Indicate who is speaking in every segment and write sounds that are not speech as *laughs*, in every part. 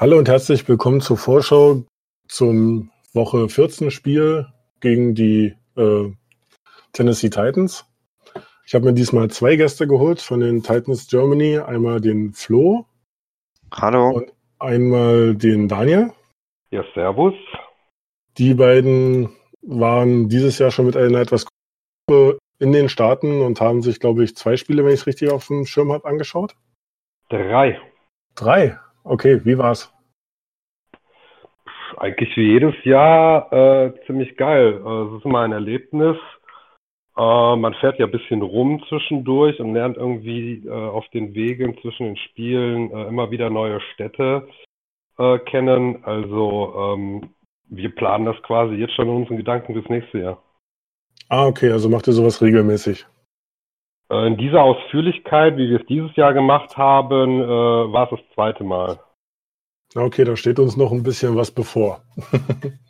Speaker 1: Hallo und herzlich willkommen zur Vorschau zum Woche 14 Spiel gegen die äh, Tennessee Titans. Ich habe mir diesmal zwei Gäste geholt von den Titans Germany. Einmal den Flo.
Speaker 2: Hallo.
Speaker 1: Und einmal den Daniel.
Speaker 3: Ja, servus.
Speaker 1: Die beiden waren dieses Jahr schon mit einer etwas Gruppe in den Staaten und haben sich, glaube ich, zwei Spiele, wenn ich es richtig auf dem Schirm habe, angeschaut.
Speaker 3: Drei.
Speaker 1: Drei? Okay, wie war's?
Speaker 3: Eigentlich wie jedes Jahr äh, ziemlich geil. Äh, es ist immer ein Erlebnis. Äh, man fährt ja ein bisschen rum zwischendurch und lernt irgendwie äh, auf den Wegen zwischen den Spielen äh, immer wieder neue Städte kennen. Also ähm, wir planen das quasi jetzt schon in unseren Gedanken fürs nächste Jahr.
Speaker 1: Ah, okay, also macht ihr sowas regelmäßig.
Speaker 3: Äh, in dieser Ausführlichkeit, wie wir es dieses Jahr gemacht haben, äh, war es das zweite Mal.
Speaker 1: Okay, da steht uns noch ein bisschen was bevor. *laughs*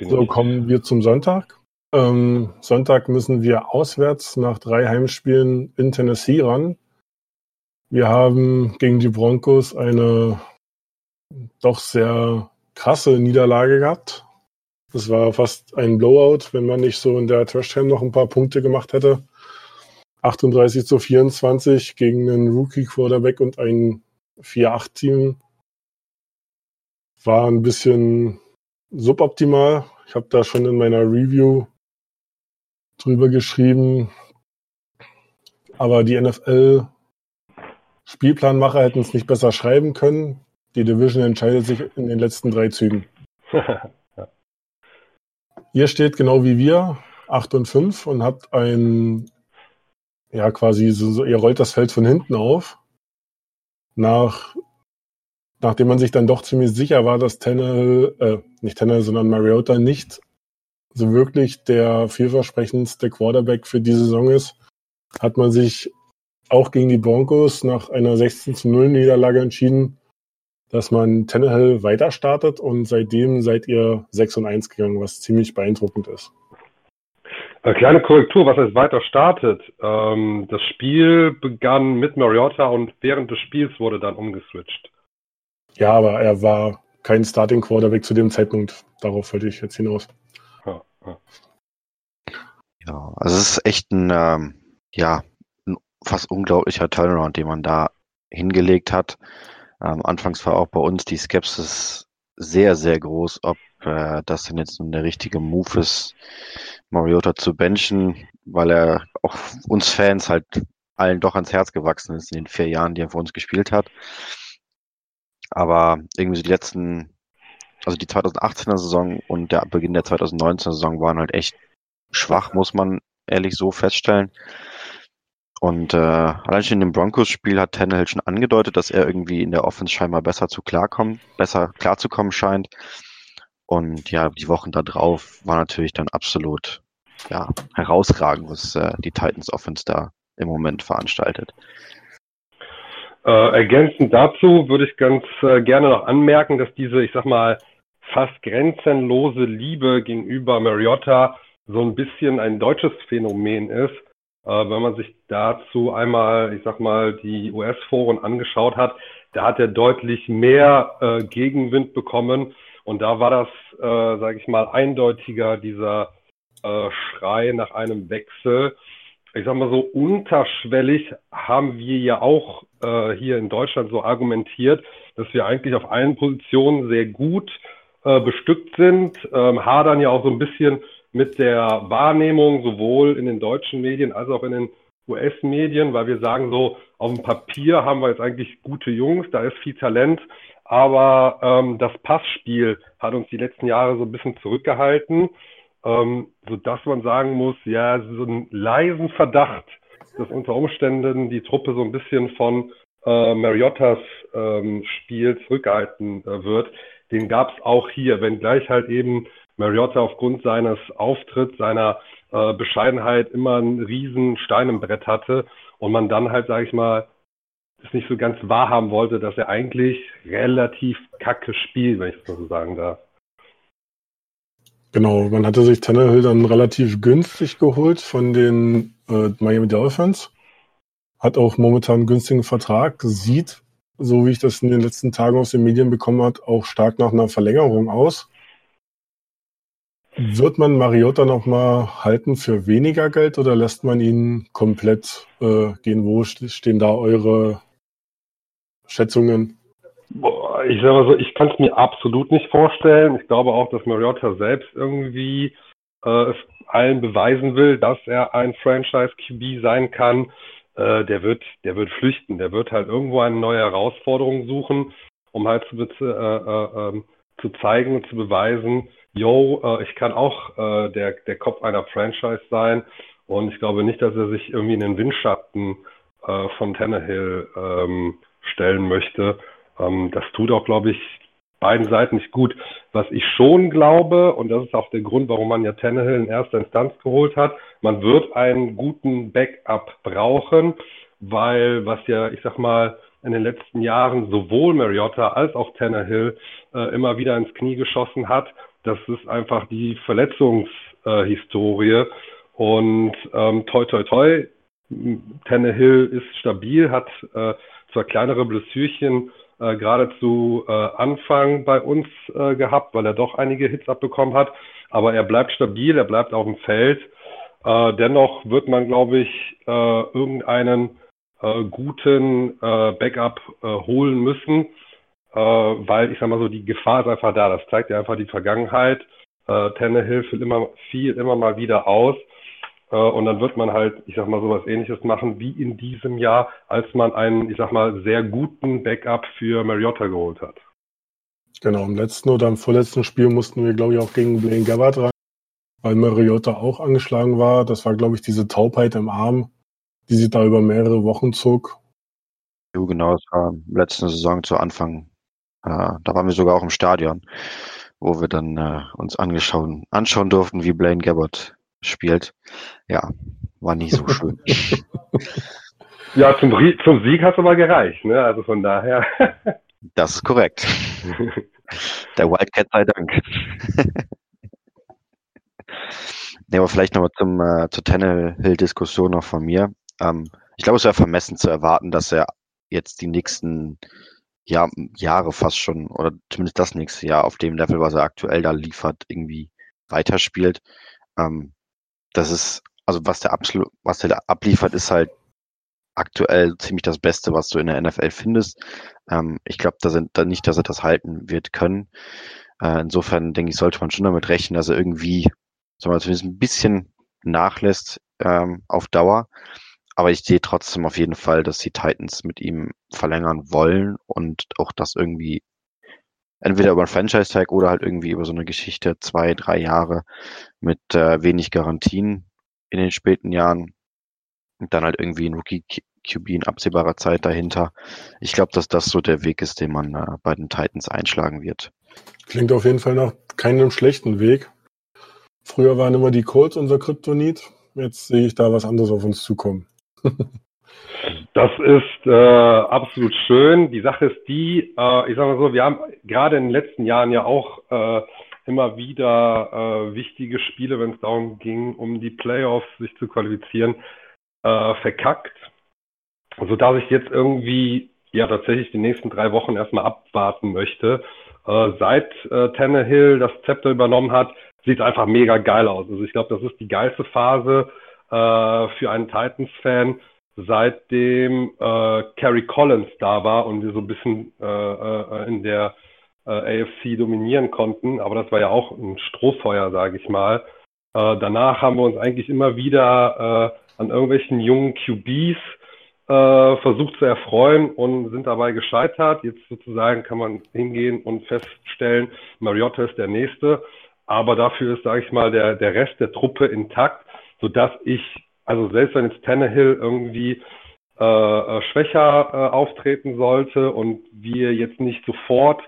Speaker 1: So, kommen wir zum Sonntag. Ähm, Sonntag müssen wir auswärts nach drei Heimspielen in Tennessee ran. Wir haben gegen die Broncos eine doch sehr krasse Niederlage gehabt. Es war fast ein Blowout, wenn man nicht so in der Trash-Time noch ein paar Punkte gemacht hätte. 38 zu 24 gegen einen Rookie-Quarterback und ein 4-8-Team. War ein bisschen suboptimal. Ich habe da schon in meiner Review drüber geschrieben. Aber die NFL Spielplanmacher hätten es nicht besser schreiben können. Die Division entscheidet sich in den letzten drei Zügen. *laughs* Ihr steht genau wie wir, 8 und 5 und habt ein, ja quasi, so, ihr rollt das Feld von hinten auf. Nach, nachdem man sich dann doch ziemlich sicher war, dass Tannehill, äh, nicht Tannehill, sondern Mariota nicht so wirklich der vielversprechendste Quarterback für die Saison ist, hat man sich auch gegen die Broncos nach einer 16 zu 0 Niederlage entschieden, dass man Tannehill weiter startet und seitdem seid ihr 6 und 1 gegangen, was ziemlich beeindruckend ist.
Speaker 3: Eine kleine Korrektur, was heißt weiter startet. Ähm, das Spiel begann mit Mariota und während des Spiels wurde dann umgeswitcht.
Speaker 1: Ja, aber er war kein Starting Quarterback zu dem Zeitpunkt. Darauf wollte ich jetzt hinaus.
Speaker 2: Ja, ja. ja also es ist echt ein, ähm, ja, ein fast unglaublicher Turnaround, den man da hingelegt hat. Ähm, anfangs war auch bei uns die Skepsis sehr, sehr groß, ob äh, das denn jetzt nun der richtige Move ist, Mariota zu benchen, weil er auch uns Fans halt allen doch ans Herz gewachsen ist in den vier Jahren, die er für uns gespielt hat. Aber irgendwie so die letzten, also die 2018er Saison und der Beginn der 2019er Saison waren halt echt schwach, muss man ehrlich so feststellen. Und äh, allein schon in dem Broncos-Spiel hat Tannehill schon angedeutet, dass er irgendwie in der Offense scheinbar besser zu klarkommen, besser klarzukommen scheint. Und ja, die Wochen da drauf war natürlich dann absolut ja, herausragend, was äh, die Titans Offense da im Moment veranstaltet.
Speaker 3: Äh, ergänzend dazu würde ich ganz äh, gerne noch anmerken, dass diese, ich sag mal, fast grenzenlose Liebe gegenüber Mariota so ein bisschen ein deutsches Phänomen ist äh, wenn man sich dazu einmal, ich sag mal, die US-Foren angeschaut hat, da hat er deutlich mehr äh, Gegenwind bekommen. Und da war das, äh, sage ich mal, eindeutiger, dieser äh, Schrei nach einem Wechsel. Ich sag mal so, unterschwellig haben wir ja auch äh, hier in Deutschland so argumentiert, dass wir eigentlich auf allen Positionen sehr gut äh, bestückt sind, ähm, hadern ja auch so ein bisschen mit der Wahrnehmung sowohl in den deutschen Medien als auch in den US-Medien, weil wir sagen so, auf dem Papier haben wir jetzt eigentlich gute Jungs, da ist viel Talent, aber ähm, das Passspiel hat uns die letzten Jahre so ein bisschen zurückgehalten, ähm, sodass man sagen muss, ja, so einen leisen Verdacht, dass unter Umständen die Truppe so ein bisschen von äh, Mariottas ähm, Spiel zurückgehalten äh, wird, den gab es auch hier, wenngleich halt eben Mariotta aufgrund seines Auftritts, seiner äh, Bescheidenheit immer einen riesen Stein im Brett hatte und man dann halt, sage ich mal, es nicht so ganz wahrhaben wollte, dass er eigentlich relativ kacke spielt, wenn ich das so sagen darf.
Speaker 1: Genau, man hatte sich Tannehill dann relativ günstig geholt von den äh, Miami Dolphins. Hat auch momentan einen günstigen Vertrag, sieht so wie ich das in den letzten Tagen aus den Medien bekommen habe, auch stark nach einer Verlängerung aus. Wird man Mariota noch mal halten für weniger Geld oder lässt man ihn komplett äh, gehen? Wo stehen da eure Schätzungen?
Speaker 3: Boah, ich sage mal so, ich kann es mir absolut nicht vorstellen. Ich glaube auch, dass Mariota selbst irgendwie äh, es allen beweisen will, dass er ein Franchise-QB sein kann. Äh, der wird, der wird flüchten. Der wird halt irgendwo eine neue Herausforderung suchen, um halt zu, äh, äh, ähm, zu zeigen und zu beweisen, yo, äh, ich kann auch äh, der, der Kopf einer Franchise sein. Und ich glaube nicht, dass er sich irgendwie in den Windschatten von Tannehill ähm, stellen möchte. Ähm, das tut auch, glaube ich, beiden Seiten nicht gut. Was ich schon glaube, und das ist auch der Grund, warum man ja Tannehill in erster Instanz geholt hat, man wird einen guten Backup brauchen, weil was ja, ich sag mal, in den letzten Jahren sowohl Mariota als auch Tannehill äh, immer wieder ins Knie geschossen hat, das ist einfach die Verletzungshistorie. Äh, und ähm, toi toi toi, Tannehill ist stabil, hat äh, zwar kleinere Blessürchen äh, gerade zu äh, Anfang bei uns äh, gehabt, weil er doch einige Hits abbekommen hat, aber er bleibt stabil, er bleibt auf dem Feld. Äh, dennoch wird man, glaube ich, äh, irgendeinen äh, guten äh, Backup äh, holen müssen äh, weil ich sag mal so, die Gefahr ist einfach da. Das zeigt ja einfach die Vergangenheit. Äh, Tannehill fällt immer viel, immer mal wieder aus. Äh, und dann wird man halt, ich sag mal, sowas ähnliches machen wie in diesem Jahr, als man einen, ich sag mal, sehr guten Backup für Mariota geholt hat.
Speaker 1: Genau, im letzten oder im vorletzten Spiel mussten wir, glaube ich, auch gegen Blaine Gabbard rein, weil Mariota auch angeschlagen war. Das war, glaube ich, diese Taubheit im Arm, die sich da über mehrere Wochen zog.
Speaker 2: Jo, genau, das war letzte Saison zu Anfang äh, da waren wir sogar auch im Stadion, wo wir dann äh, uns angeschauen, anschauen durften, wie Blaine Gabbard spielt. Ja, war nicht so schön. *laughs*
Speaker 3: ja, zum, zum Sieg hat es aber gereicht, ne? Also von daher. *laughs*
Speaker 2: das ist korrekt. Der Wildcat sei Dank. *laughs* nee, aber vielleicht nochmal zum, äh, zur Tannehill-Diskussion noch von mir. Ähm, ich glaube, es wäre vermessen zu erwarten, dass er jetzt die nächsten ja, Jahre fast schon, oder zumindest das nächste Jahr auf dem Level, was er aktuell da liefert, irgendwie weiterspielt. Ähm, das ist, also was der absolut, was der da abliefert, ist halt aktuell ziemlich das Beste, was du in der NFL findest. Ähm, ich glaube, da sind da nicht, dass er das halten wird können. Äh, insofern denke ich, sollte man schon damit rechnen, dass er irgendwie, sagen wir zumindest ein bisschen nachlässt ähm, auf Dauer. Aber ich sehe trotzdem auf jeden Fall, dass die Titans mit ihm verlängern wollen und auch das irgendwie entweder über einen Franchise-Tag oder halt irgendwie über so eine Geschichte zwei, drei Jahre mit äh, wenig Garantien in den späten Jahren und dann halt irgendwie ein Rookie-QB in absehbarer Zeit dahinter. Ich glaube, dass das so der Weg ist, den man äh, bei den Titans einschlagen wird.
Speaker 1: Klingt auf jeden Fall nach keinem schlechten Weg. Früher waren immer die Colts unser Kryptonit. Jetzt sehe ich da was anderes auf uns zukommen. *laughs*
Speaker 3: Das ist äh, absolut schön. Die Sache ist die, äh, ich sage mal so, wir haben gerade in den letzten Jahren ja auch äh, immer wieder äh, wichtige Spiele, wenn es darum ging, um die Playoffs sich zu qualifizieren, äh, verkackt. Sodass ich jetzt irgendwie ja tatsächlich die nächsten drei Wochen erstmal abwarten möchte. Äh, seit äh, Tannehill das Zepter übernommen hat, sieht es einfach mega geil aus. Also ich glaube, das ist die geilste Phase äh, für einen Titans-Fan, seitdem äh, Kerry Collins da war und wir so ein bisschen äh, äh, in der äh, AFC dominieren konnten. Aber das war ja auch ein Strohfeuer, sage ich mal. Äh, danach haben wir uns eigentlich immer wieder äh, an irgendwelchen jungen QBs äh, versucht zu erfreuen und sind dabei gescheitert. Jetzt sozusagen kann man hingehen und feststellen, Mariota ist der Nächste. Aber dafür ist, sage ich mal, der, der Rest der Truppe intakt sodass ich, also selbst wenn jetzt Tannehill irgendwie äh, äh, schwächer äh, auftreten sollte und wir jetzt nicht sofort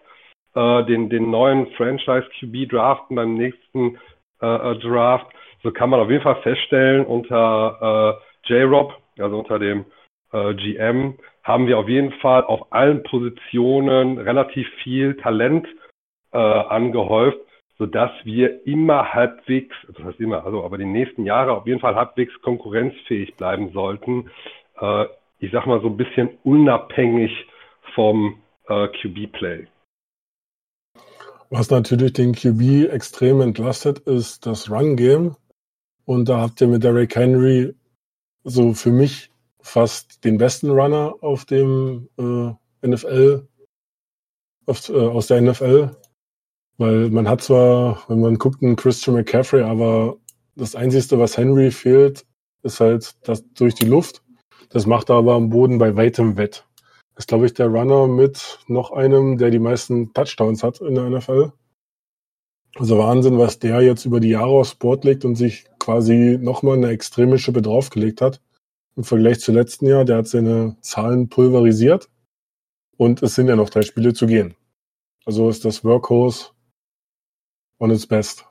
Speaker 3: äh, den, den neuen Franchise QB draften beim nächsten äh, äh, Draft, so kann man auf jeden Fall feststellen, unter äh, J-Rob, also unter dem äh, GM, haben wir auf jeden Fall auf allen Positionen relativ viel Talent äh, angehäuft, sodass wir immer halbwegs, also das heißt immer, also aber die nächsten Jahre auf jeden Fall halbwegs konkurrenzfähig bleiben sollten. Äh, ich sag mal so ein bisschen unabhängig vom äh, QB-Play.
Speaker 1: Was natürlich den QB extrem entlastet, ist das Run-Game. Und da habt ihr mit Derrick Henry so für mich fast den besten Runner auf dem äh, NFL, auf, äh, aus der NFL. Weil man hat zwar, wenn man guckt, einen Christian McCaffrey, aber das Einzige, was Henry fehlt, ist halt das durch die Luft. Das macht er aber am Boden bei weitem wett. Das ist, glaube ich, der Runner mit noch einem, der die meisten Touchdowns hat in der NFL. Also Wahnsinn, was der jetzt über die Jahre aufs Board legt und sich quasi nochmal eine extreme Schippe draufgelegt hat. Im Vergleich zu letzten Jahr, der hat seine Zahlen pulverisiert und es sind ja noch drei Spiele zu gehen. Also ist das Workhorse on its best.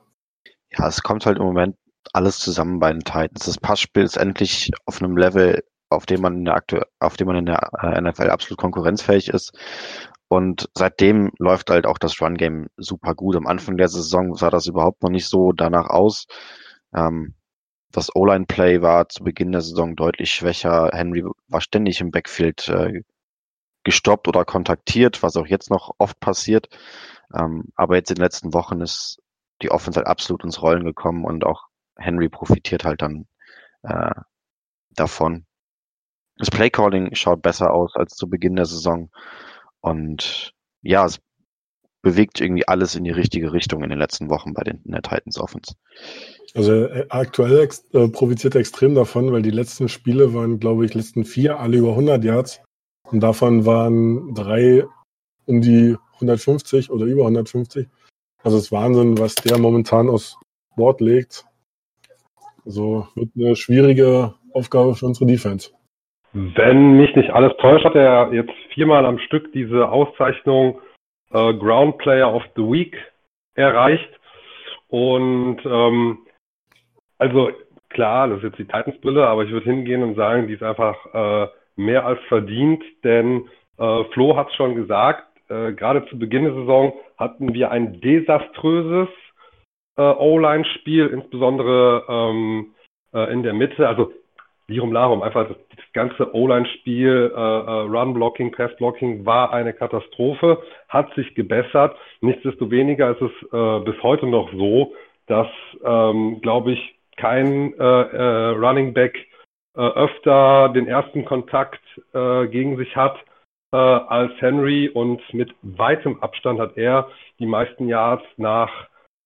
Speaker 2: Ja, es kommt halt im Moment alles zusammen bei den Titans. Das Passspiel ist endlich auf einem Level, auf dem man in der, Aktu auf dem man in der äh, NFL absolut konkurrenzfähig ist. Und seitdem läuft halt auch das Run-Game super gut. Am Anfang der Saison sah das überhaupt noch nicht so danach aus. Ähm, das O-Line-Play war zu Beginn der Saison deutlich schwächer. Henry war ständig im Backfield äh, gestoppt oder kontaktiert, was auch jetzt noch oft passiert. Ähm, aber jetzt in den letzten Wochen ist die Offense halt absolut ins Rollen gekommen und auch Henry profitiert halt dann äh, davon. Das Playcalling schaut besser aus als zu Beginn der Saison. Und ja, es bewegt irgendwie alles in die richtige Richtung in den letzten Wochen bei den der Titans Offense.
Speaker 1: Also äh, aktuell ex äh, profitiert er extrem davon, weil die letzten Spiele waren, glaube ich, letzten vier alle über 100 Yards und davon waren drei um die 150 oder über 150. Also es ist Wahnsinn, was der momentan aus Bord legt. Also wird eine schwierige Aufgabe für unsere Defense.
Speaker 3: Wenn mich nicht alles täuscht, hat er jetzt viermal am Stück diese Auszeichnung äh, Ground Player of the Week erreicht. Und ähm, also klar, das ist jetzt die Titans-Brille, aber ich würde hingehen und sagen, die ist einfach äh, mehr als verdient, denn äh, Flo hat es schon gesagt, äh, gerade zu Beginn der Saison hatten wir ein desaströses äh, O-Line-Spiel, insbesondere ähm, äh, in der Mitte. Also Lirum Larum, einfach das, das ganze O-Line-Spiel, äh, äh, Run-Blocking, Pass-Blocking war eine Katastrophe, hat sich gebessert. Nichtsdestoweniger ist es äh, bis heute noch so, dass, ähm, glaube ich, kein äh, äh, Running Back äh, öfter den ersten Kontakt äh, gegen sich hat äh, als Henry und mit weitem Abstand hat er die meisten Yards nach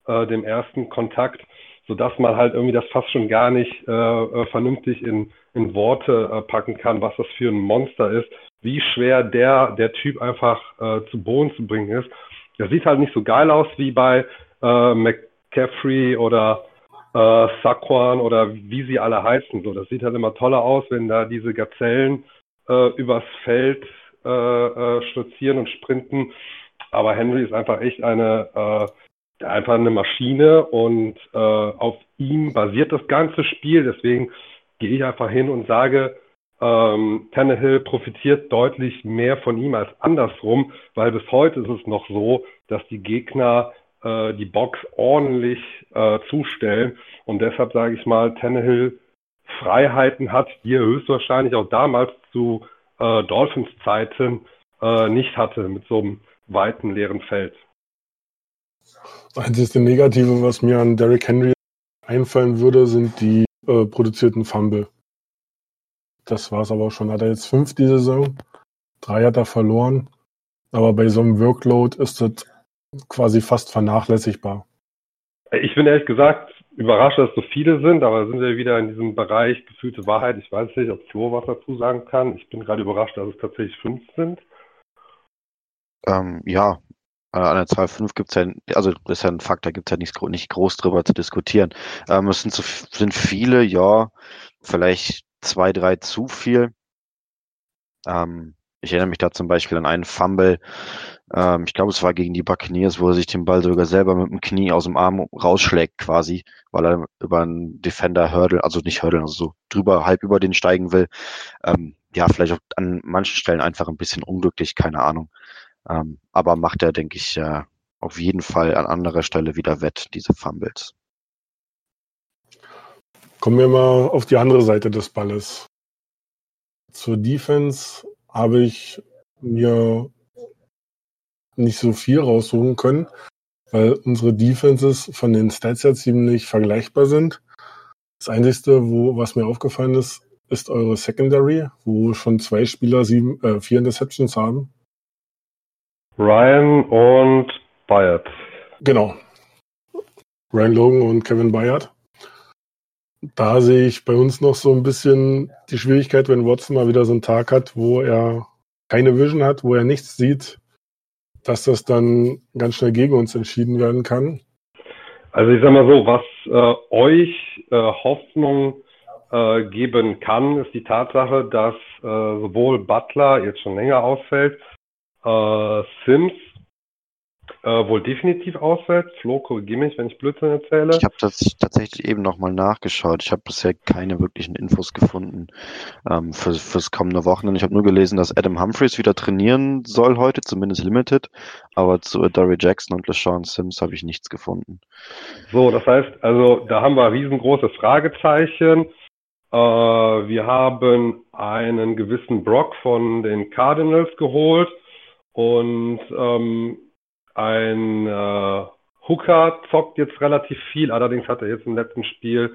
Speaker 3: äh, dem ersten Kontakt, sodass man halt irgendwie das fast schon gar nicht äh, äh, vernünftig in, in Worte äh, packen kann, was das für ein Monster ist, wie schwer der, der Typ einfach äh, zu Boden zu bringen ist. Der sieht halt nicht so geil aus wie bei McCaffrey oder äh, Saquon oder wie sie alle heißen. So, das sieht halt immer toller aus, wenn da diese Gazellen äh, übers Feld äh, äh, stolzieren und sprinten. Aber Henry ist einfach echt eine, äh, einfach eine Maschine und äh, auf ihm basiert das ganze Spiel. Deswegen gehe ich einfach hin und sage, ähm, Tannehill profitiert deutlich mehr von ihm als andersrum, weil bis heute ist es noch so, dass die Gegner äh, die Box ordentlich äh, zustellen und deshalb sage ich mal, Tannehill Freiheiten hat, die er höchstwahrscheinlich auch damals zu äh, Dolphins Zeiten äh, nicht hatte mit so einem weiten leeren Feld.
Speaker 1: Das einzige Negative, was mir an Derrick Henry einfallen würde, sind die äh, produzierten Fumble. Das war es aber auch schon. Hat er jetzt fünf die Saison. Drei hat er verloren. Aber bei so einem Workload ist das quasi fast vernachlässigbar.
Speaker 3: Ich bin ehrlich gesagt überrascht, dass so viele sind, aber sind wir wieder in diesem Bereich gefühlte Wahrheit. Ich weiß nicht, ob Flo was dazu sagen kann. Ich bin gerade überrascht, dass es tatsächlich fünf sind.
Speaker 2: Ähm, ja, an der Zahl 5 gibt es ja, also das ist ja ein Fakt, da gibt es ja nicht, nicht groß drüber zu diskutieren. Ähm, es sind, so, sind viele, ja, vielleicht zwei, drei zu viel. Ähm, ich erinnere mich da zum Beispiel an einen Fumble, ähm, ich glaube, es war gegen die Buccaneers, wo er sich den Ball sogar selber mit dem Knie aus dem Arm rausschlägt quasi, weil er über einen Defender Hurdle, also nicht Hurdle, also so drüber, halb über den steigen will. Ähm, ja, vielleicht auch an manchen Stellen einfach ein bisschen unglücklich, keine Ahnung. Ähm, aber macht er, denke ich, äh, auf jeden Fall an anderer Stelle wieder wett, diese Fumbles.
Speaker 1: Kommen wir mal auf die andere Seite des Balles. Zur Defense habe ich mir nicht so viel raussuchen können, weil unsere Defenses von den Stats ja ziemlich vergleichbar sind. Das Einzige, wo, was mir aufgefallen ist, ist eure Secondary, wo schon zwei Spieler sieben, äh, vier Interceptions haben.
Speaker 3: Ryan und Bayard.
Speaker 1: Genau. Ryan Logan und Kevin Bayard. Da sehe ich bei uns noch so ein bisschen die Schwierigkeit, wenn Watson mal wieder so einen Tag hat, wo er keine Vision hat, wo er nichts sieht, dass das dann ganz schnell gegen uns entschieden werden kann.
Speaker 3: Also ich sag mal so, was äh, euch äh, Hoffnung äh, geben kann, ist die Tatsache, dass äh, sowohl Butler jetzt schon länger ausfällt, äh, Sims äh, wohl definitiv ausfällt. Flo, korrigiere mich, wenn ich Blödsinn erzähle.
Speaker 2: Ich habe das tatsächlich eben nochmal nachgeschaut. Ich habe bisher keine wirklichen Infos gefunden ähm, für, fürs kommende Wochenende. Ich habe nur gelesen, dass Adam Humphreys wieder trainieren soll heute, zumindest limited. Aber zu Dory Jackson und LeSean Sims habe ich nichts gefunden.
Speaker 3: So, das heißt, also da haben wir riesengroße Fragezeichen. Äh, wir haben einen gewissen Brock von den Cardinals geholt und ähm, ein äh, Hooker zockt jetzt relativ viel, allerdings hat er jetzt im letzten Spiel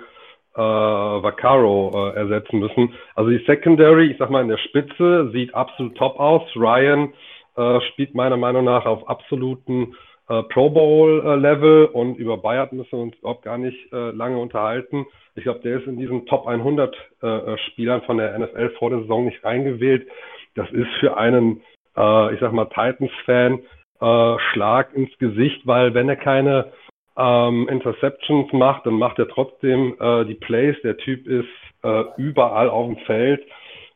Speaker 3: äh, Vaccaro äh, ersetzen müssen. Also die Secondary, ich sag mal in der Spitze, sieht absolut top aus. Ryan äh, spielt meiner Meinung nach auf absoluten äh, Pro Bowl äh, Level und über Bayard müssen wir uns überhaupt gar nicht äh, lange unterhalten. Ich glaube, der ist in diesen Top 100 äh, äh, Spielern von der NFL vor der Saison nicht reingewählt. Das ist für einen, äh, ich sag mal, Titans-Fan äh, Schlag ins Gesicht, weil wenn er keine ähm, Interceptions macht, dann macht er trotzdem äh, die Plays. Der Typ ist äh, überall auf dem Feld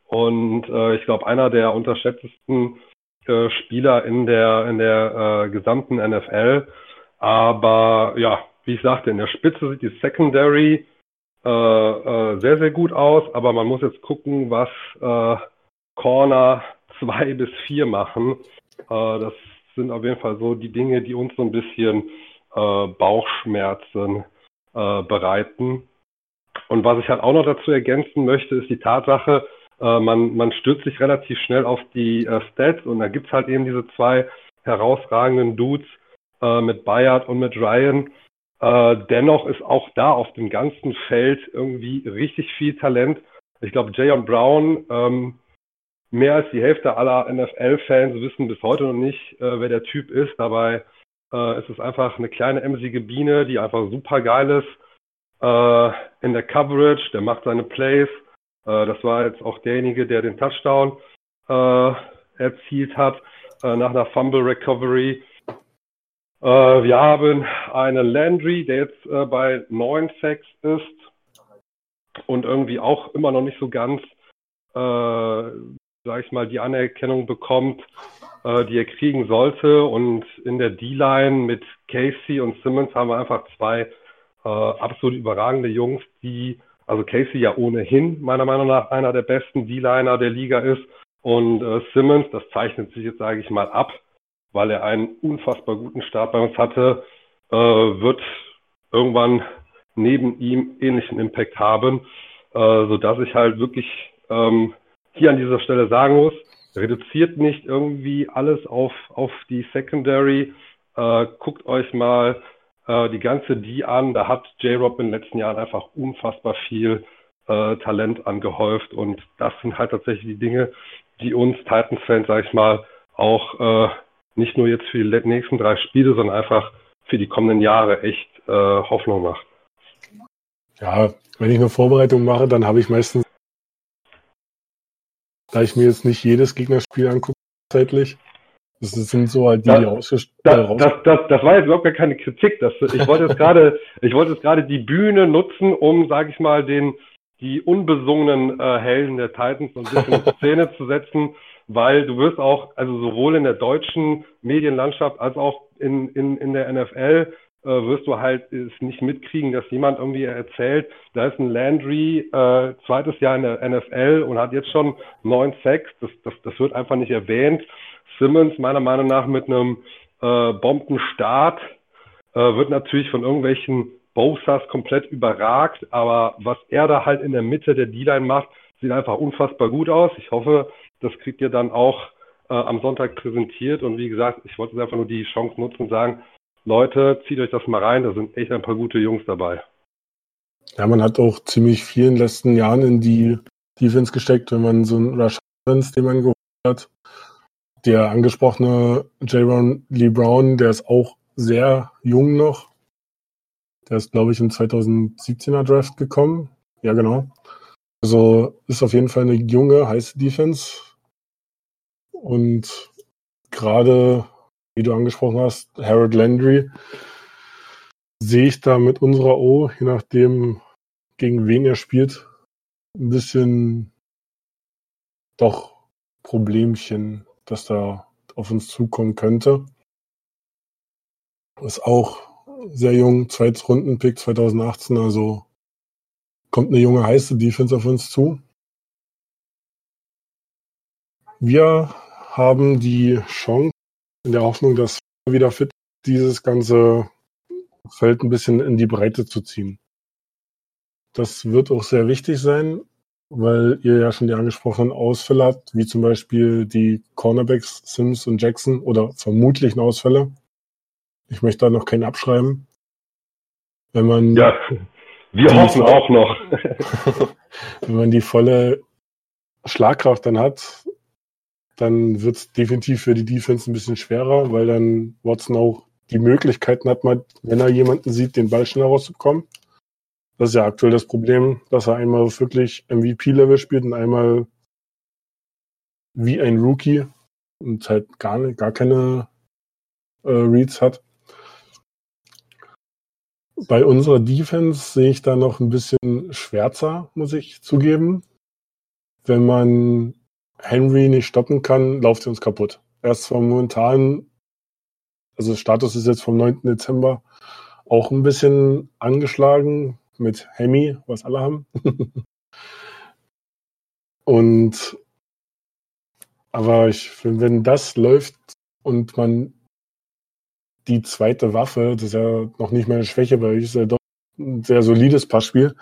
Speaker 3: und äh, ich glaube einer der unterschätztesten äh, Spieler in der in der äh, gesamten NFL. Aber ja, wie ich sagte, in der Spitze sieht die Secondary äh, äh, sehr, sehr gut aus, aber man muss jetzt gucken, was äh, Corner zwei bis vier machen. Äh, das sind auf jeden Fall so die Dinge, die uns so ein bisschen äh, Bauchschmerzen äh, bereiten. Und was ich halt auch noch dazu ergänzen möchte, ist die Tatsache, äh, man, man stürzt sich relativ schnell auf die äh, Stats und da gibt's halt eben diese zwei herausragenden Dudes äh, mit Bayard und mit Ryan. Äh, dennoch ist auch da auf dem ganzen Feld irgendwie richtig viel Talent. Ich glaube, Jayon Brown, ähm, mehr als die Hälfte aller NFL-Fans wissen bis heute noch nicht, äh, wer der Typ ist. Dabei äh, ist es einfach eine kleine emsige Biene, die einfach super geil ist äh, in der Coverage. Der macht seine Plays. Äh, das war jetzt auch derjenige, der den Touchdown äh, erzielt hat äh, nach einer Fumble Recovery. Äh, wir haben einen Landry, der jetzt bei 9 Sacks ist und irgendwie auch immer noch nicht so ganz, äh, sag ich mal, die Anerkennung bekommt, äh, die er kriegen sollte. Und in der D-Line mit Casey und Simmons haben wir einfach zwei äh, absolut überragende Jungs, die, also Casey ja ohnehin meiner Meinung nach einer der besten D-Liner der Liga ist. Und äh, Simmons, das zeichnet sich jetzt, sage ich mal, ab weil er einen unfassbar guten Start bei uns hatte, äh, wird irgendwann neben ihm ähnlichen Impact haben, äh, sodass ich halt wirklich ähm, hier an dieser Stelle sagen muss, reduziert nicht irgendwie alles auf, auf die Secondary. Äh, guckt euch mal äh, die ganze D an. Da hat J-Rob in den letzten Jahren einfach unfassbar viel äh, Talent angehäuft. Und das sind halt tatsächlich die Dinge, die uns Titans-Fans, sag ich mal, auch äh, nicht nur jetzt für die nächsten drei Spiele, sondern einfach für die kommenden Jahre echt äh, Hoffnung macht.
Speaker 1: Ja, wenn ich eine Vorbereitung mache, dann habe ich meistens, da ich mir jetzt nicht jedes Gegnerspiel angucke, zeitlich, das sind so halt die, das, die
Speaker 3: ausgestellt das, das, das, das war jetzt überhaupt gar keine Kritik. Das, ich wollte jetzt gerade, *laughs* ich wollte jetzt gerade die Bühne nutzen, um, sage ich mal, den die unbesungenen äh, Helden der Titans so ein bisschen in *laughs* Szene zu setzen weil du wirst auch, also sowohl in der deutschen Medienlandschaft als auch in, in, in der NFL, äh, wirst du halt es nicht mitkriegen, dass jemand irgendwie erzählt, da ist ein Landry, äh, zweites Jahr in der NFL und hat jetzt schon neun Sacks. Das, das, das wird einfach nicht erwähnt. Simmons, meiner Meinung nach, mit einem äh, Bombenstart, äh, wird natürlich von irgendwelchen Bosas komplett überragt, aber was er da halt in der Mitte der D-Line macht, sieht einfach unfassbar gut aus. Ich hoffe, das kriegt ihr dann auch äh, am Sonntag präsentiert. Und wie gesagt, ich wollte einfach nur die Chance nutzen und sagen, Leute, zieht euch das mal rein, da sind echt ein paar gute Jungs dabei.
Speaker 1: Ja, man hat auch ziemlich viel in den letzten Jahren in die Defense gesteckt, wenn man so einen Rush Evans, den man geholt hat. Der angesprochene J. Lee Brown, der ist auch sehr jung noch. Der ist, glaube ich, im 2017er Draft gekommen. Ja, genau. Also ist auf jeden Fall eine junge, heiße Defense. Und gerade, wie du angesprochen hast, Harold Landry, sehe ich da mit unserer O, je nachdem, gegen wen er spielt, ein bisschen doch Problemchen, das da auf uns zukommen könnte. Ist auch sehr jung, zweites Rundenpick 2018, also kommt eine junge heiße Defense auf uns zu. Wir haben die Chance, in der Hoffnung, dass wieder fit dieses ganze Feld ein bisschen in die Breite zu ziehen. Das wird auch sehr wichtig sein, weil ihr ja schon die angesprochenen Ausfälle habt, wie zum Beispiel die Cornerbacks Sims und Jackson oder vermutlichen Ausfälle. Ich möchte da noch keinen abschreiben. Wenn man
Speaker 3: ja, wir hoffen auch noch. *laughs* *laughs*
Speaker 1: wenn man die volle Schlagkraft dann hat, dann wird es definitiv für die Defense ein bisschen schwerer, weil dann Watson auch die Möglichkeiten hat, mal, wenn er jemanden sieht, den Ball schneller rauszukommen. Das ist ja aktuell das Problem, dass er einmal wirklich MVP-Level spielt und einmal wie ein Rookie und halt gar, gar keine äh, Reads hat. Bei unserer Defense sehe ich da noch ein bisschen schwärzer, muss ich zugeben. Wenn man Henry nicht stoppen kann, lauft sie uns kaputt. Er ist zwar momentan, also Status ist jetzt vom 9. Dezember, auch ein bisschen angeschlagen, mit Hemi, was alle haben. *laughs* und aber ich wenn das läuft und man die zweite Waffe, das ist ja noch nicht meine Schwäche, weil ich ist ja doch ein sehr solides Passspiel,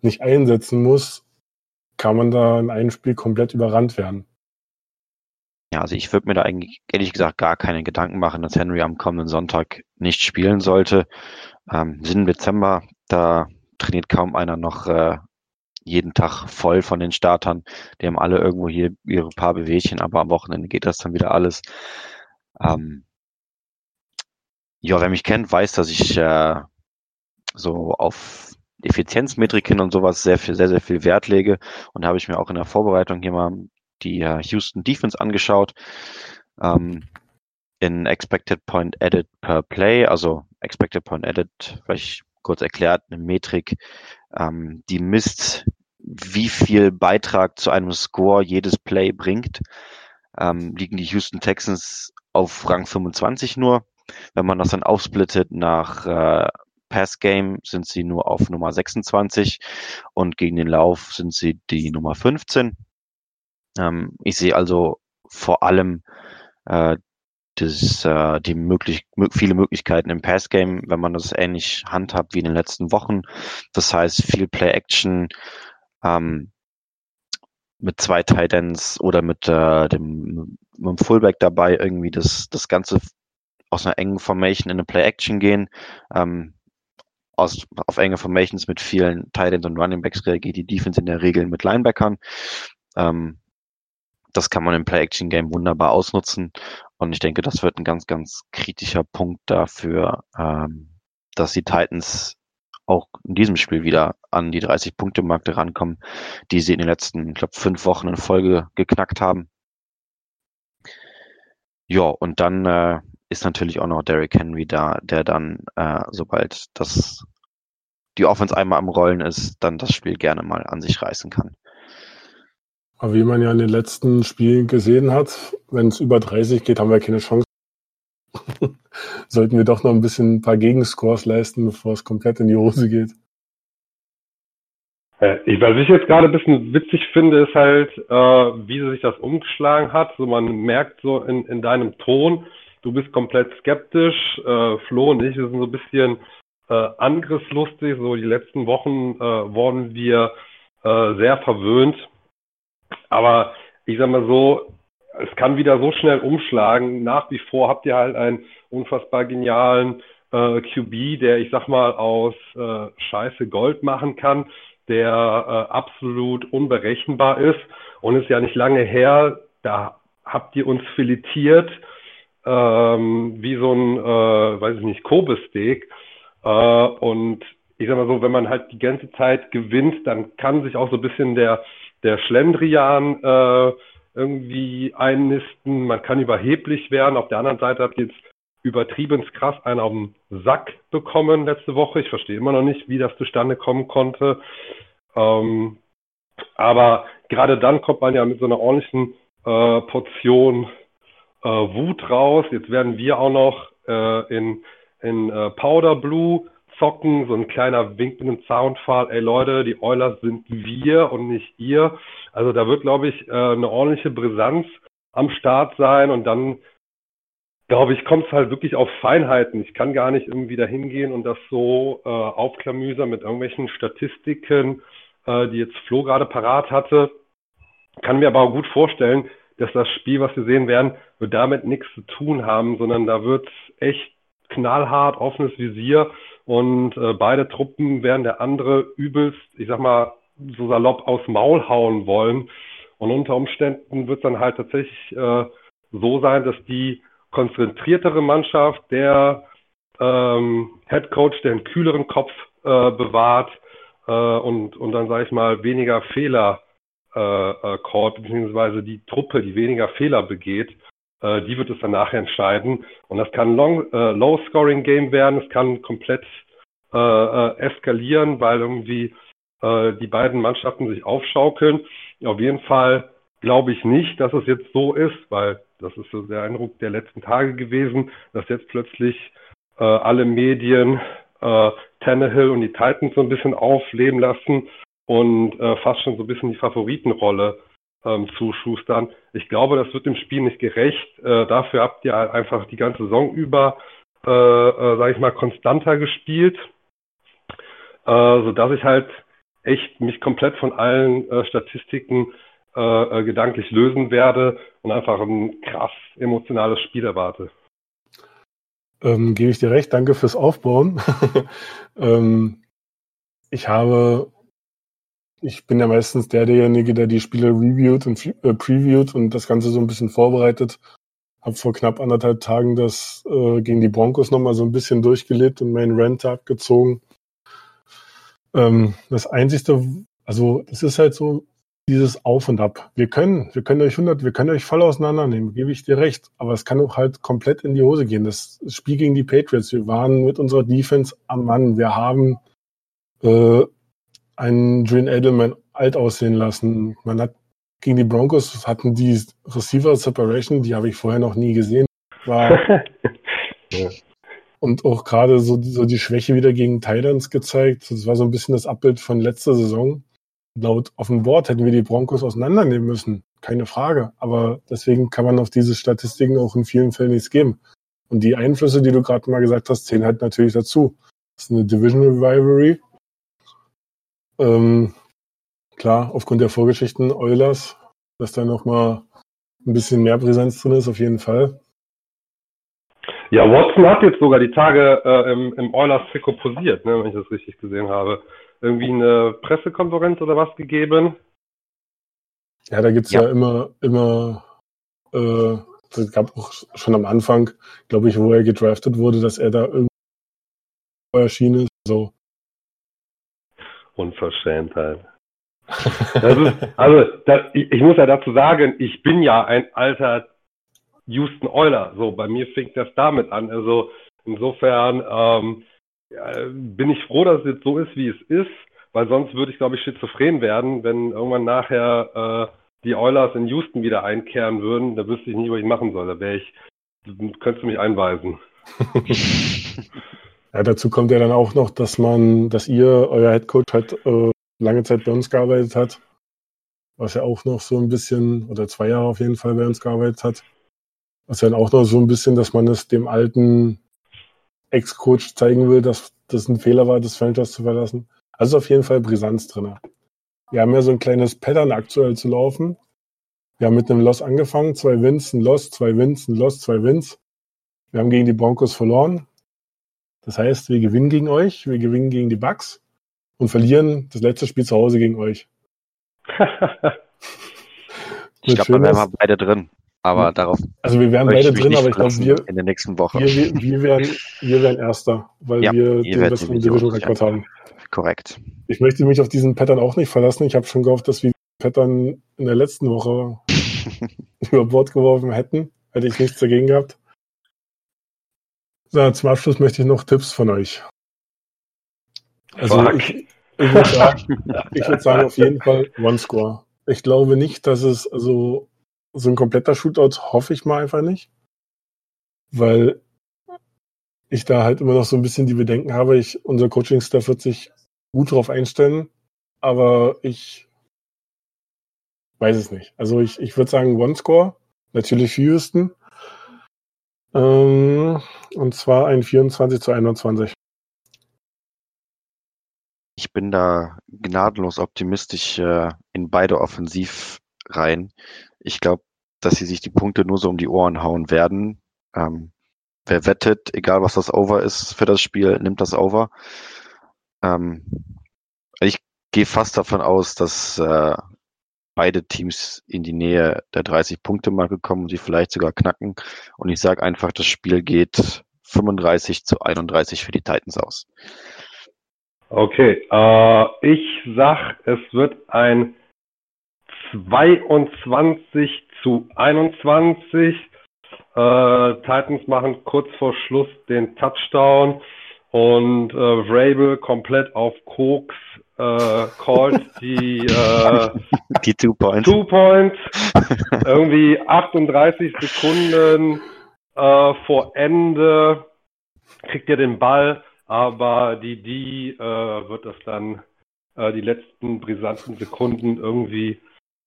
Speaker 1: nicht einsetzen muss, kann man da in einem Spiel komplett überrannt werden.
Speaker 2: Ja, also ich würde mir da eigentlich ehrlich gesagt gar keine Gedanken machen, dass Henry am kommenden Sonntag nicht spielen sollte. Ähm, sind im Dezember, da trainiert kaum einer noch äh, jeden Tag voll von den Startern. Die haben alle irgendwo hier ihre paar Bewegchen, aber am Wochenende geht das dann wieder alles. Ähm, ja, wer mich kennt, weiß, dass ich äh, so auf Effizienzmetriken und sowas sehr viel, sehr, sehr viel Wert lege. Und habe ich mir auch in der Vorbereitung hier mal die äh, Houston Defense angeschaut. Ähm, in Expected Point Added per Play, also Expected Point Added, vielleicht kurz erklärt, eine Metrik, ähm, die misst, wie viel Beitrag zu einem Score jedes Play bringt. Ähm, liegen die Houston Texans auf Rang 25 nur. Wenn man das dann aufsplittet nach äh, Pass Game sind sie nur auf Nummer 26 und gegen den Lauf sind sie die Nummer 15. Ähm, ich sehe also vor allem äh, das, äh, die möglich, viele Möglichkeiten im Passgame, wenn man das ähnlich handhabt wie in den letzten Wochen. Das heißt, viel Play-Action ähm, mit zwei Titans oder mit, äh, dem, mit dem Fullback dabei irgendwie das, das Ganze aus einer engen Formation in eine Play-Action gehen. Ähm, aus, auf enge Formations mit vielen Titans und Running Backs reagiert die Defense in der Regel mit Linebackern. Ähm, das kann man im Play-Action-Game wunderbar ausnutzen. Und ich denke, das wird ein ganz, ganz kritischer Punkt dafür, ähm, dass die Titans auch in diesem Spiel wieder an die 30-Punkte-Marke rankommen, die sie in den letzten, ich glaube, fünf Wochen in Folge geknackt haben. Ja, und dann äh, ist natürlich auch noch Derrick Henry da, der dann, äh, sobald das die Offense einmal am Rollen ist, dann das Spiel gerne mal an sich reißen kann.
Speaker 1: Aber wie man ja in den letzten Spielen gesehen hat, wenn es über 30 geht, haben wir keine Chance. *laughs* Sollten wir doch noch ein bisschen ein paar Gegenscores leisten, bevor es komplett in die Hose geht.
Speaker 3: Äh, ich, was ich jetzt gerade ein bisschen witzig finde, ist halt, äh, wie sich das umgeschlagen hat. So man merkt so in, in deinem Ton, du bist komplett skeptisch. Äh, Flo und ich wir sind so ein bisschen äh, angriffslustig. So die letzten Wochen äh, wurden wir äh, sehr verwöhnt aber ich sag mal so, es kann wieder so schnell umschlagen. Nach wie vor habt ihr halt einen unfassbar genialen äh, QB, der, ich sag mal, aus äh, Scheiße Gold machen kann, der äh, absolut unberechenbar ist. Und ist ja nicht lange her, da habt ihr uns filetiert ähm, wie so ein, äh, weiß ich nicht, Kobe-Steak. Äh, und ich sag mal so, wenn man halt die ganze Zeit gewinnt, dann kann sich auch so ein bisschen der, der Schlendrian äh, irgendwie einnisten. Man kann überheblich werden. Auf der anderen Seite ihr jetzt übertrieben krass einen auf den Sack bekommen letzte Woche. Ich verstehe immer noch nicht, wie das zustande kommen konnte. Ähm, aber gerade dann kommt man ja mit so einer ordentlichen äh, Portion äh, Wut raus. Jetzt werden wir auch noch äh, in, in äh, Powder Blue zocken, so ein kleiner Wink mit einem Soundfall. Ey Leute, die Oilers sind wir und nicht ihr. Also da wird, glaube ich, äh, eine ordentliche Brisanz am Start sein und dann glaube ich, kommt es halt wirklich auf Feinheiten. Ich kann gar nicht irgendwie da hingehen und das so äh, aufklamüsern mit irgendwelchen Statistiken, äh, die jetzt Flo gerade parat hatte. Kann mir aber gut vorstellen, dass das Spiel, was wir sehen werden, wird damit nichts zu tun haben, sondern da wird echt knallhart offenes Visier und äh, beide Truppen werden der andere übelst, ich sag mal, so salopp aus Maul hauen wollen. Und unter Umständen wird es dann halt tatsächlich äh, so sein, dass die konzentriertere Mannschaft, der ähm, Head Coach, der einen kühleren Kopf äh, bewahrt äh, und, und dann, sage ich mal, weniger Fehler äh, äh, callt, beziehungsweise die Truppe, die weniger Fehler begeht, äh, die wird es dann nachher entscheiden. Und das kann ein äh, Low-Scoring-Game werden, es kann komplett äh, äh, eskalieren, weil irgendwie äh, die beiden Mannschaften sich aufschaukeln. Auf jeden Fall glaube ich nicht, dass es jetzt so ist, weil das ist so der Eindruck der letzten Tage gewesen, dass jetzt plötzlich äh, alle Medien äh, Tannehill und die Titans so ein bisschen aufleben lassen und fast schon so ein bisschen die Favoritenrolle ähm, zuschustern. Ich glaube, das wird dem Spiel nicht gerecht. Äh, dafür habt ihr einfach die ganze Saison über, äh, äh, sage ich mal, konstanter gespielt, äh, sodass ich halt echt mich komplett von allen äh, Statistiken äh, äh, gedanklich lösen werde und einfach ein krass emotionales Spiel erwarte.
Speaker 1: Ähm, Gebe ich dir recht, danke fürs Aufbauen. *laughs* ähm, ich habe, ich bin ja meistens der derjenige, der die Spiele reviewt und äh, previewt und das Ganze so ein bisschen vorbereitet. Habe vor knapp anderthalb Tagen das äh, gegen die Broncos nochmal so ein bisschen durchgelebt und meinen Rent abgezogen. Ähm, das Einzige, also es ist halt so, dieses Auf und Ab. Wir können, wir können euch 100, wir können euch voll auseinandernehmen, gebe ich dir recht. Aber es kann auch halt komplett in die Hose gehen. Das Spiel gegen die Patriots, wir waren mit unserer Defense am Mann. Wir haben äh, einen Julian Edelman alt aussehen lassen. Man hat gegen die Broncos hatten die Receiver Separation, die habe ich vorher noch nie gesehen. War, *laughs* ja. Und auch gerade so, so die Schwäche wieder gegen Titans gezeigt. Das war so ein bisschen das Abbild von letzter Saison laut auf dem Board hätten wir die Broncos auseinandernehmen müssen. Keine Frage. Aber deswegen kann man auf diese Statistiken auch in vielen Fällen nichts geben. Und die Einflüsse, die du gerade mal gesagt hast, zählen halt natürlich dazu. Das ist eine Divisional Rivalry. Ähm, klar, aufgrund der Vorgeschichten Eulers, dass da nochmal ein bisschen mehr Präsenz drin ist, auf jeden Fall.
Speaker 3: Ja, Watson hat jetzt sogar die Tage äh, im, im Oilers-Trikot posiert, ne, wenn ich das richtig gesehen habe irgendwie eine Pressekonferenz oder was gegeben?
Speaker 1: Ja, da gibt's ja. ja immer, immer, äh, es gab auch schon am Anfang, glaube ich, wo er gedraftet wurde, dass er da irgendwie erschienen ist. So.
Speaker 3: Unverschämtheit. Ist, also, das, ich, ich, muss ja dazu sagen, ich bin ja ein alter Houston Euler. So, bei mir fängt das damit an. Also, insofern, ähm, ja, bin ich froh, dass es jetzt so ist, wie es ist, weil sonst würde ich, glaube ich, schizophren werden, wenn irgendwann nachher äh, die Oilers in Houston wieder einkehren würden. Da wüsste ich nicht, was ich machen soll. Da wäre ich, könntest du mich einweisen. *laughs*
Speaker 1: ja, dazu kommt ja dann auch noch, dass man, dass ihr, euer Headcoach halt äh, lange Zeit bei uns gearbeitet hat, was ja auch noch so ein bisschen, oder zwei Jahre auf jeden Fall bei uns gearbeitet hat. Was ja dann auch noch so ein bisschen, dass man es dem alten Ex-Coach zeigen will, dass das ein Fehler war, das Franchise zu verlassen. Also auf jeden Fall Brisanz drin. Wir haben ja so ein kleines Pattern aktuell zu laufen. Wir haben mit einem Loss angefangen, zwei Wins, ein Loss, zwei Wins, ein Loss, zwei Wins. Wir haben gegen die Broncos verloren. Das heißt, wir gewinnen gegen euch, wir gewinnen gegen die Bucks und verlieren das letzte Spiel zu Hause gegen euch. *laughs*
Speaker 2: ich glaube, da wären wir beide drin. Aber ja. darauf.
Speaker 1: Also wir wären beide drin, aber ich glaube, wir
Speaker 2: in der nächsten Woche.
Speaker 1: Wir, wir, wir, wären, wir wären Erster, weil ja, wir den besseren Division-Rekord haben.
Speaker 2: Korrekt.
Speaker 1: Ich möchte mich auf diesen Pattern auch nicht verlassen. Ich habe schon gehofft, dass wir Pattern in der letzten Woche *laughs* über Bord geworfen hätten. Hätte ich nichts dagegen gehabt. So, zum Abschluss möchte ich noch Tipps von euch. Also ich, ich würde sagen, würd sagen, auf jeden Fall One Score. Ich glaube nicht, dass es also so ein kompletter Shootout hoffe ich mal einfach nicht. Weil ich da halt immer noch so ein bisschen die Bedenken habe. Ich, unser Coaching-Staff wird sich gut drauf einstellen, aber ich weiß es nicht. Also ich, ich würde sagen One Score, natürlich für Houston. Ähm, und zwar ein 24 zu 21.
Speaker 2: Ich bin da gnadenlos optimistisch äh, in beide Offensivreihen. Ich glaube, dass sie sich die Punkte nur so um die Ohren hauen werden. Ähm, wer wettet, egal was das Over ist für das Spiel, nimmt das Over. Ähm, ich gehe fast davon aus, dass äh, beide Teams in die Nähe der 30-Punkte-Marke kommen und sie vielleicht sogar knacken. Und ich sage einfach, das Spiel geht 35 zu 31 für die Titans aus.
Speaker 3: Okay, äh, ich sag, es wird ein 22 zu 21. Äh, Titans machen kurz vor Schluss den Touchdown und äh, Vrabel komplett auf Koks äh, called die, äh, *laughs*
Speaker 2: die Two Points.
Speaker 3: Two Points. Irgendwie 38 Sekunden äh, vor Ende kriegt er den Ball, aber die die äh, wird das dann äh, die letzten brisanten Sekunden irgendwie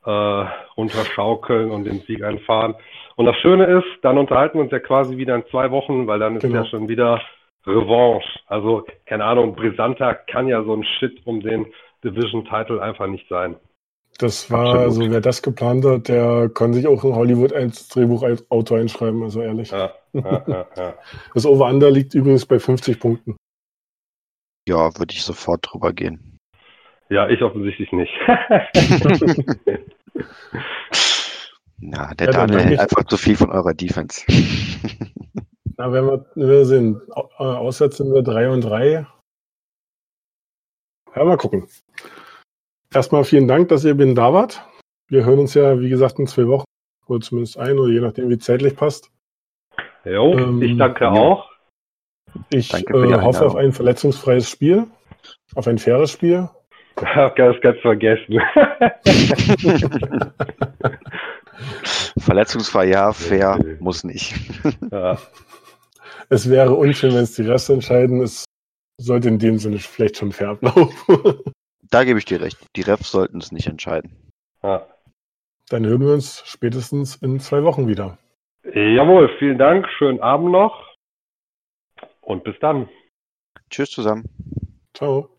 Speaker 3: äh, runterschaukeln und den Sieg einfahren. Und das Schöne ist, dann unterhalten wir uns ja quasi wieder in zwei Wochen, weil dann ist genau. ja schon wieder Revanche. Also, keine Ahnung, brisanter kann ja so ein Shit um den Division-Title einfach nicht sein.
Speaker 1: Das war, Absolut. also wer das geplant hat, der kann sich auch in Hollywood als Drehbuchautor einschreiben, also ehrlich. Ja, ja, ja, ja. *laughs* Das Over-Under liegt übrigens bei 50 Punkten.
Speaker 2: Ja, würde ich sofort drüber gehen.
Speaker 3: Ja, ich offensichtlich nicht. *laughs*
Speaker 2: Na, der ja, Daniel hält einfach zu viel von eurer Defense. *laughs*
Speaker 1: Na, wenn wir, wir sehen, äh, auswärts sind wir 3 und 3. Ja, mal gucken. Erstmal vielen Dank, dass ihr bin da wart. Wir hören uns ja, wie gesagt, in zwei Wochen. Oder zumindest ein, oder je nachdem, wie zeitlich passt.
Speaker 3: Jo, ähm, ich danke auch.
Speaker 1: Ich äh, hoffe auf ein verletzungsfreies Spiel. Auf ein faires Spiel.
Speaker 3: Das ganz vergessen. *laughs*
Speaker 2: Verletzungsfrei ja, fair muss nicht. Ja.
Speaker 1: Es wäre unschön, wenn es die Reste entscheiden. Es sollte in dem Sinne vielleicht schon fair ablaufen. *laughs*
Speaker 2: Da gebe ich dir recht. Die Refs sollten es nicht entscheiden. Ja.
Speaker 1: Dann hören wir uns spätestens in zwei Wochen wieder.
Speaker 3: Jawohl, vielen Dank. Schönen Abend noch. Und bis dann.
Speaker 2: Tschüss zusammen.
Speaker 1: Ciao.